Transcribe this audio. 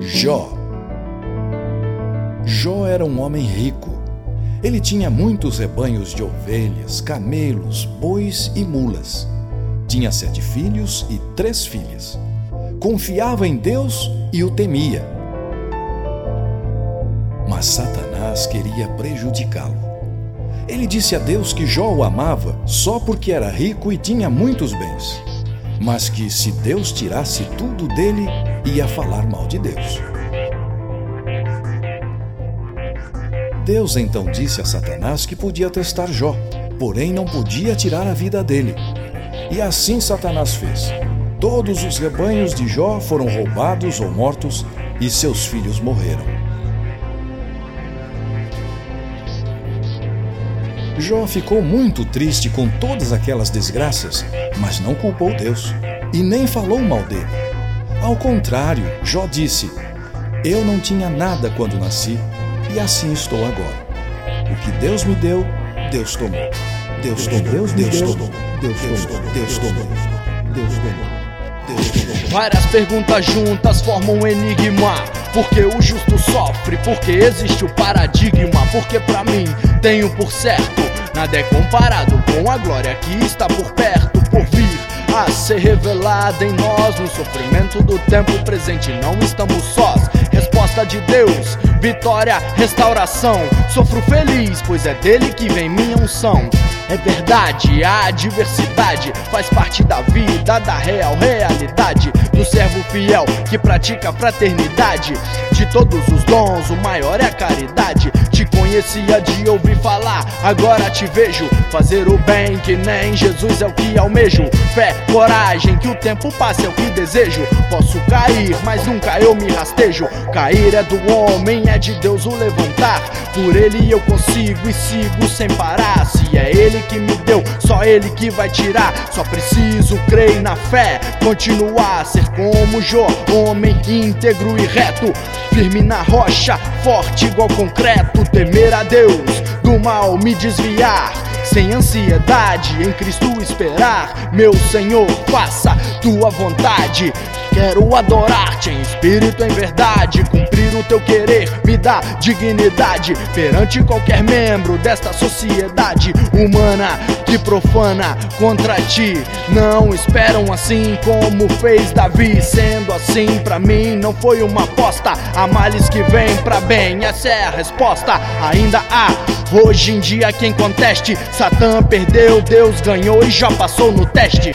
Jó. Jó era um homem rico. Ele tinha muitos rebanhos de ovelhas, camelos, bois e mulas. Tinha sete filhos e três filhas. Confiava em Deus e o temia. Mas Satanás queria prejudicá-lo. Ele disse a Deus que Jó o amava só porque era rico e tinha muitos bens, mas que se Deus tirasse tudo dele, ia falar mal de Deus. Deus então disse a Satanás que podia testar Jó, porém não podia tirar a vida dele. E assim Satanás fez. Todos os rebanhos de Jó foram roubados ou mortos, e seus filhos morreram. Jó ficou muito triste com todas aquelas desgraças, mas não culpou Deus e nem falou mal dele. Ao contrário, Jó disse: Eu não tinha nada quando nasci e assim estou agora. O que Deus me deu, Deus tomou. Deus tomou. Deus Deus tomou. Deus tomou. Deus tomou. Deus tomou. Deus tomou. Várias perguntas juntas formam um enigma. Porque o justo sofre, porque existe o paradigma. Porque pra mim tenho por certo, nada é comparado com a glória que está por perto, por vir a ser revelada em nós. No sofrimento do tempo presente, não estamos sós. Resposta de Deus, vitória, restauração. Sofro feliz, pois é dele que vem minha unção. É verdade, a adversidade faz parte da vida, da real realidade. Do servo fiel que pratica a fraternidade. De todos os dons, o maior é a caridade. Conhecia de ouvir falar, agora te vejo. Fazer o bem que nem Jesus é o que almejo. Fé, coragem, que o tempo passe é o que desejo. Posso cair, mas nunca eu me rastejo. Cair é do homem, é de Deus o levantar. Por ele eu consigo e sigo sem parar. Se é ele que me deu, só ele que vai tirar. Só preciso crer na fé, continuar ser como Jó, homem íntegro e reto. Firme na rocha, forte igual concreto. Temer a Deus, do mal me desviar. Sem ansiedade, em Cristo esperar. Meu Senhor, faça tua vontade. Quero adorar-te em espírito, em verdade. Cumprir o teu querer me dá dignidade perante qualquer membro desta sociedade humana que profana contra ti. Não esperam assim como fez Davi. Sendo assim, pra mim não foi uma aposta. Há males que vêm pra bem, essa é a resposta. Ainda há hoje em dia quem conteste. Satã perdeu, Deus ganhou e já passou no teste.